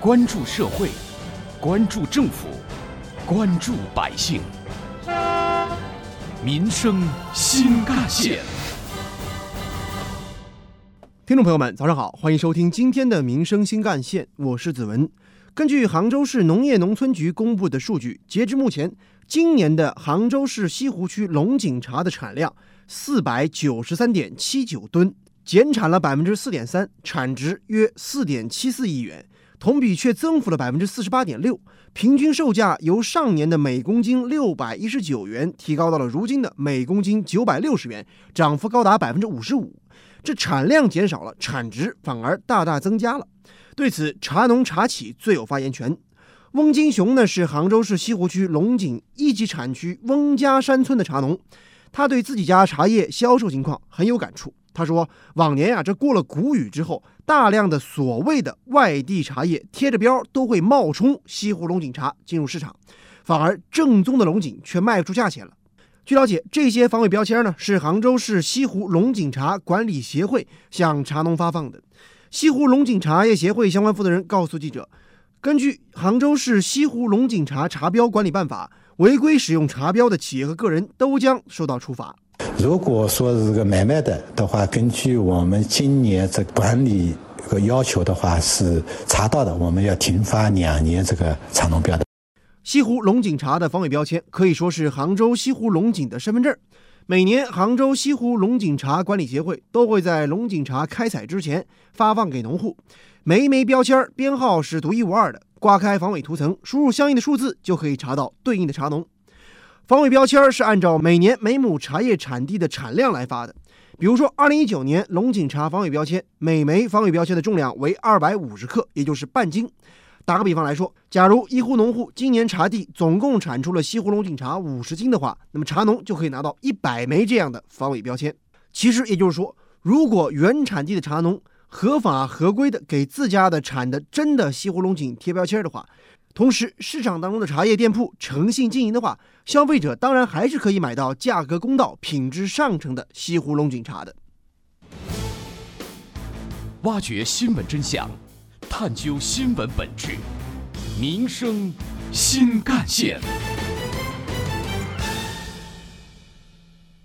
关注社会，关注政府，关注百姓，民生新干线。听众朋友们，早上好，欢迎收听今天的《民生新干线》，我是子文。根据杭州市农业农村局公布的数据，截至目前，今年的杭州市西湖区龙井茶的产量四百九十三点七九吨，减产了百分之四点三，产值约四点七四亿元，同比却增幅了百分之四十八点六，平均售价由上年的每公斤六百一十九元提高到了如今的每公斤九百六十元，涨幅高达百分之五十五。这产量减少了，产值反而大大增加了。对此，茶农茶企最有发言权。翁金雄呢是杭州市西湖区龙井一级产区翁家山村的茶农，他对自己家茶叶销售情况很有感触。他说：“往年呀，这过了谷雨之后，大量的所谓的外地茶叶贴着标都会冒充西湖龙井茶进入市场，反而正宗的龙井却卖不出价钱了。”据了解，这些防伪标签呢是杭州市西湖龙井茶管理协会向茶农发放的。西湖龙井茶叶协会相关负责人告诉记者，根据杭州市西湖龙井茶茶标管理办法，违规使用茶标的企业和个人都将受到处罚。如果说是个买卖的的话，根据我们今年这管理和要求的话，是查到的，我们要停发两年这个茶农标的。西湖龙井茶的防伪标签可以说是杭州西湖龙井的身份证。每年，杭州西湖龙井茶管理协会都会在龙井茶开采之前发放给农户，每一枚标签编号是独一无二的。刮开防伪涂层，输入相应的数字，就可以查到对应的茶农。防伪标签是按照每年每亩茶叶产地的产量来发的。比如说，二零一九年龙井茶防伪标签，每枚防伪标签的重量为二百五十克，也就是半斤。打个比方来说，假如一户农户今年茶地总共产出了西湖龙井茶五十斤的话，那么茶农就可以拿到一百枚这样的防伪标签。其实也就是说，如果原产地的茶农合法合规的给自家的产的真的西湖龙井贴标签的话，同时市场当中的茶叶店铺诚信经营的话，消费者当然还是可以买到价格公道、品质上乘的西湖龙井茶的。挖掘新闻真相。探究新闻本质，民生新干线。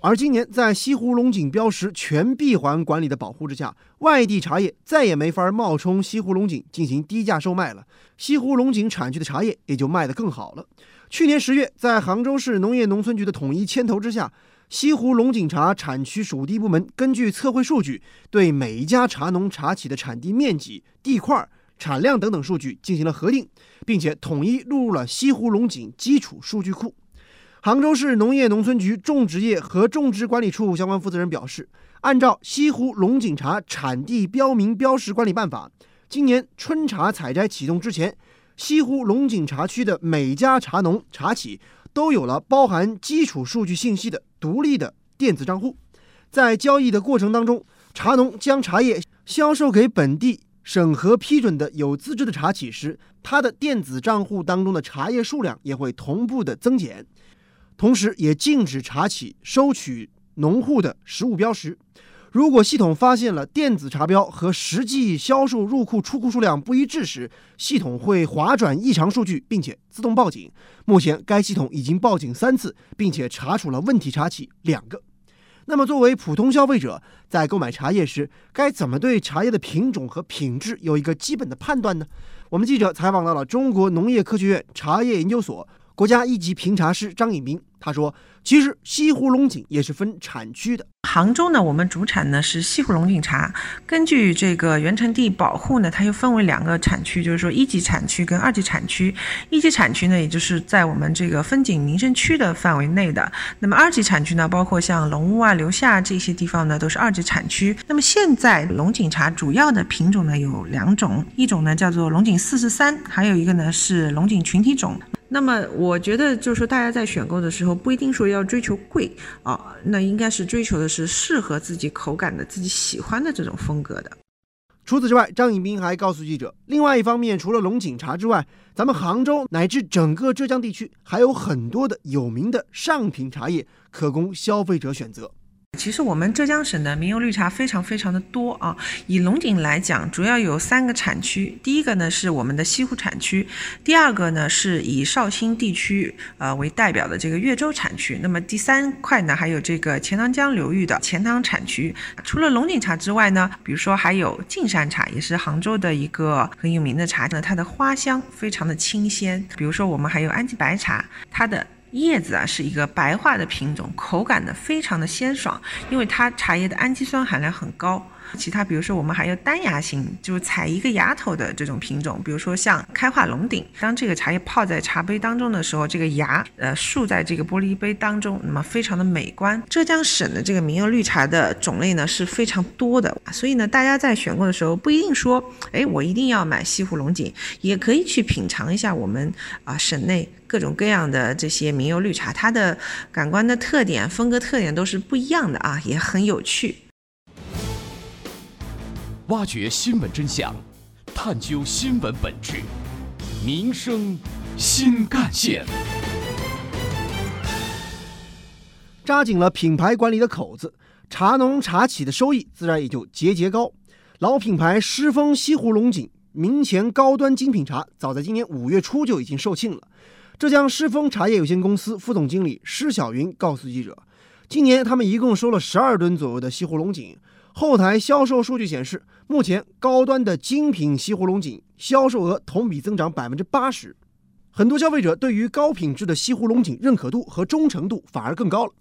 而今年，在西湖龙井标识全闭环管理的保护之下，外地茶叶再也没法冒充西湖龙井进行低价售卖了。西湖龙井产区的茶叶也就卖得更好了。去年十月，在杭州市农业农村局的统一牵头之下，西湖龙井茶产区属地部门根据测绘数据，对每一家茶农茶企的产地面积、地块、产量等等数据进行了核定，并且统一录入了西湖龙井基础数据库。杭州市农业农村局种植业和种植管理处相关负责人表示，按照西湖龙井茶产地标明标识管理办法，今年春茶采摘启动之前，西湖龙井茶区的每家茶农茶企都有了包含基础数据信息的独立的电子账户。在交易的过程当中，茶农将茶叶销售给本地审核批准的有资质的茶企时，他的电子账户当中的茶叶数量也会同步的增减。同时，也禁止茶企收取农户的实物标识。如果系统发现了电子茶标和实际销售入库出库数量不一致时，系统会划转异常数据，并且自动报警。目前，该系统已经报警三次，并且查处了问题茶企两个。那么，作为普通消费者，在购买茶叶时，该怎么对茶叶的品种和品质有一个基本的判断呢？我们记者采访到了中国农业科学院茶叶研究所。国家一级评茶师张颖斌他说：“其实西湖龙井也是分产区的。杭州呢，我们主产呢是西湖龙井茶。根据这个原产地保护呢，它又分为两个产区，就是说一级产区跟二级产区。一级产区呢，也就是在我们这个风景名胜区的范围内的。那么二级产区呢，包括像龙坞啊、留下这些地方呢，都是二级产区。那么现在龙井茶主要的品种呢有两种，一种呢叫做龙井四十三，还有一个呢是龙井群体种。”那么我觉得，就是说，大家在选购的时候，不一定说要追求贵啊，那应该是追求的是适合自己口感的、自己喜欢的这种风格的。除此之外，张颖斌还告诉记者，另外一方面，除了龙井茶之外，咱们杭州乃至整个浙江地区还有很多的有名的上品茶叶可供消费者选择。其实我们浙江省的民用绿茶非常非常的多啊。以龙井来讲，主要有三个产区。第一个呢是我们的西湖产区，第二个呢是以绍兴地区呃为代表的这个越州产区。那么第三块呢还有这个钱塘江流域的钱塘产区。除了龙井茶之外呢，比如说还有径山茶，也是杭州的一个很有名的茶呢，它的花香非常的清鲜。比如说我们还有安吉白茶，它的。叶子啊是一个白化的品种，口感呢非常的鲜爽，因为它茶叶的氨基酸含量很高。其他比如说我们还有单芽型，就是采一个芽头的这种品种，比如说像开化龙鼎。当这个茶叶泡在茶杯当中的时候，这个芽呃竖在这个玻璃杯当中，那么非常的美观。浙江省的这个民用绿茶的种类呢是非常多的，所以呢大家在选购的时候不一定说，哎我一定要买西湖龙井，也可以去品尝一下我们啊省内。各种各样的这些名优绿茶，它的感官的特点、风格特点都是不一样的啊，也很有趣。挖掘新闻真相，探究新闻本质，民生新干线。扎紧了品牌管理的口子，茶农茶企的收益自然也就节节高。老品牌狮峰西湖龙井明前高端精品茶，早在今年五月初就已经售罄了。浙江狮峰茶叶有限公司副总经理施小云告诉记者，今年他们一共收了十二吨左右的西湖龙井。后台销售数据显示，目前高端的精品西湖龙井销售额同比增长百分之八十。很多消费者对于高品质的西湖龙井认可度和忠诚度反而更高了。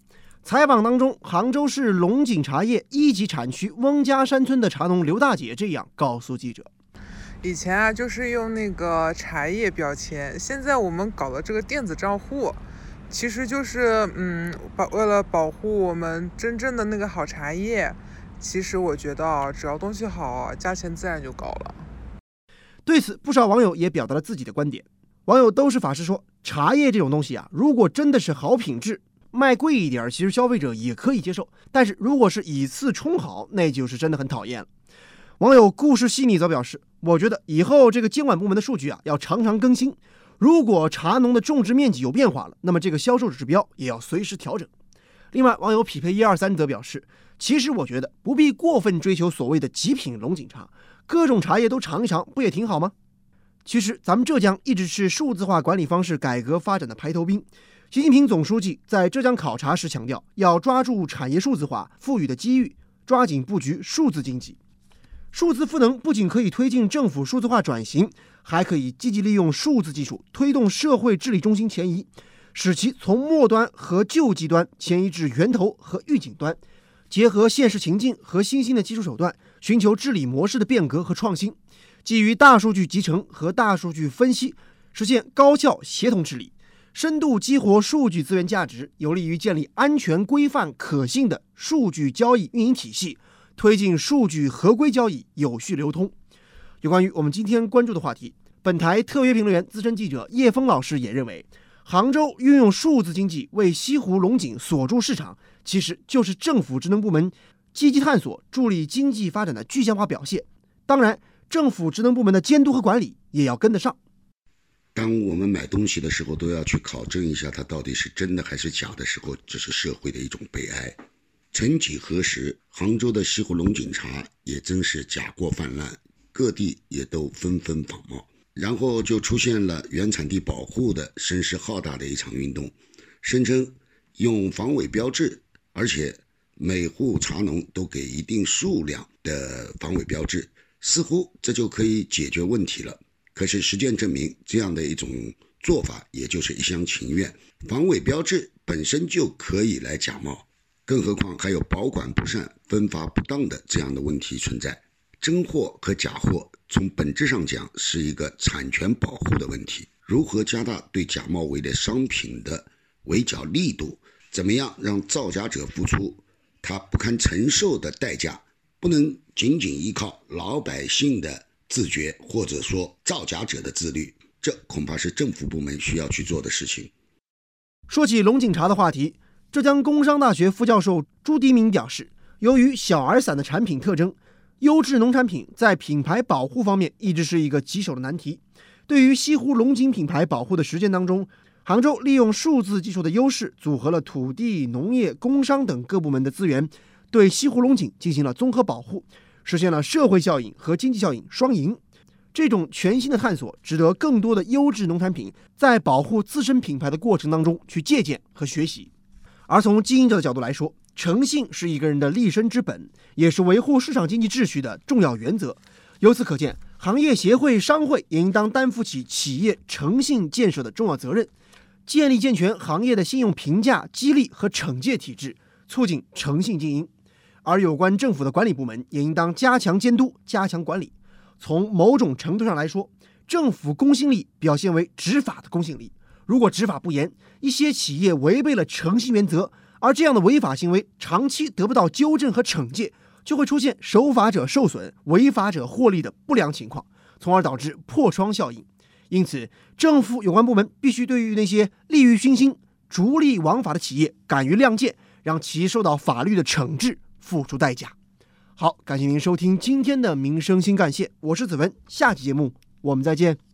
采访当中，杭州市龙井茶叶一级产区翁家山村的茶农刘大姐这样告诉记者。以前啊，就是用那个茶叶标签，现在我们搞的这个电子账户，其实就是，嗯，保为了保护我们真正的那个好茶叶，其实我觉得啊，只要东西好，价钱自然就高了。对此，不少网友也表达了自己的观点。网友都是法师说，茶叶这种东西啊，如果真的是好品质，卖贵一点，其实消费者也可以接受。但是如果是以次充好，那就是真的很讨厌了。网友故事细腻则表示：“我觉得以后这个监管部门的数据啊，要常常更新。如果茶农的种植面积有变化了，那么这个销售指标也要随时调整。”另外，网友匹配一二三则表示：“其实我觉得不必过分追求所谓的极品龙井茶，各种茶叶都尝一尝，不也挺好吗？”其实，咱们浙江一直是数字化管理方式改革发展的排头兵。习近平总书记在浙江考察时强调，要抓住产业数字化赋予的机遇，抓紧布局数字经济。数字赋能不仅可以推进政府数字化转型，还可以积极利用数字技术推动社会治理中心前移，使其从末端和救济端迁移至源头和预警端，结合现实情境和新兴的技术手段，寻求治理模式的变革和创新，基于大数据集成和大数据分析，实现高效协同治理，深度激活数据资源价值，有利于建立安全、规范、可信的数据交易运营体系。推进数据合规交易有序流通。有关于我们今天关注的话题，本台特约评论员、资深记者叶峰老师也认为，杭州运用数字经济为西湖龙井锁住市场，其实就是政府职能部门积极探索、助力经济发展的具象化表现。当然，政府职能部门的监督和管理也要跟得上。当我们买东西的时候，都要去考证一下它到底是真的还是假的时候，这是社会的一种悲哀。曾几何时，杭州的西湖龙井茶也真是假货泛滥，各地也都纷纷仿冒，然后就出现了原产地保护的声势浩大的一场运动，声称用防伪标志，而且每户茶农都给一定数量的防伪标志，似乎这就可以解决问题了。可是实践证明，这样的一种做法也就是一厢情愿，防伪标志本身就可以来假冒。更何况还有保管不善、分发不当的这样的问题存在。真货和假货从本质上讲是一个产权保护的问题。如何加大对假冒伪劣商品的围剿力度？怎么样让造假者付出他不堪承受的代价？不能仅仅依靠老百姓的自觉，或者说造假者的自律。这恐怕是政府部门需要去做的事情。说起龙井茶的话题。浙江工商大学副教授朱迪明表示，由于小而散的产品特征，优质农产品在品牌保护方面一直是一个棘手的难题。对于西湖龙井品牌保护的实践当中，杭州利用数字技术的优势，组合了土地、农业、工商等各部门的资源，对西湖龙井进行了综合保护，实现了社会效应和经济效应双赢。这种全新的探索，值得更多的优质农产品在保护自身品牌的过程当中去借鉴和学习。而从经营者的角度来说，诚信是一个人的立身之本，也是维护市场经济秩序的重要原则。由此可见，行业协会、商会也应当担负起企业诚信建设的重要责任，建立健全行业的信用评价、激励和惩戒体制，促进诚信经营。而有关政府的管理部门也应当加强监督、加强管理。从某种程度上来说，政府公信力表现为执法的公信力。如果执法不严，一些企业违背了诚信原则，而这样的违法行为长期得不到纠正和惩戒，就会出现守法者受损、违法者获利的不良情况，从而导致破窗效应。因此，政府有关部门必须对于那些利欲熏心、逐利枉法的企业敢于亮剑，让其受到法律的惩治，付出代价。好，感谢您收听今天的民生新干线，我是子文，下期节目我们再见。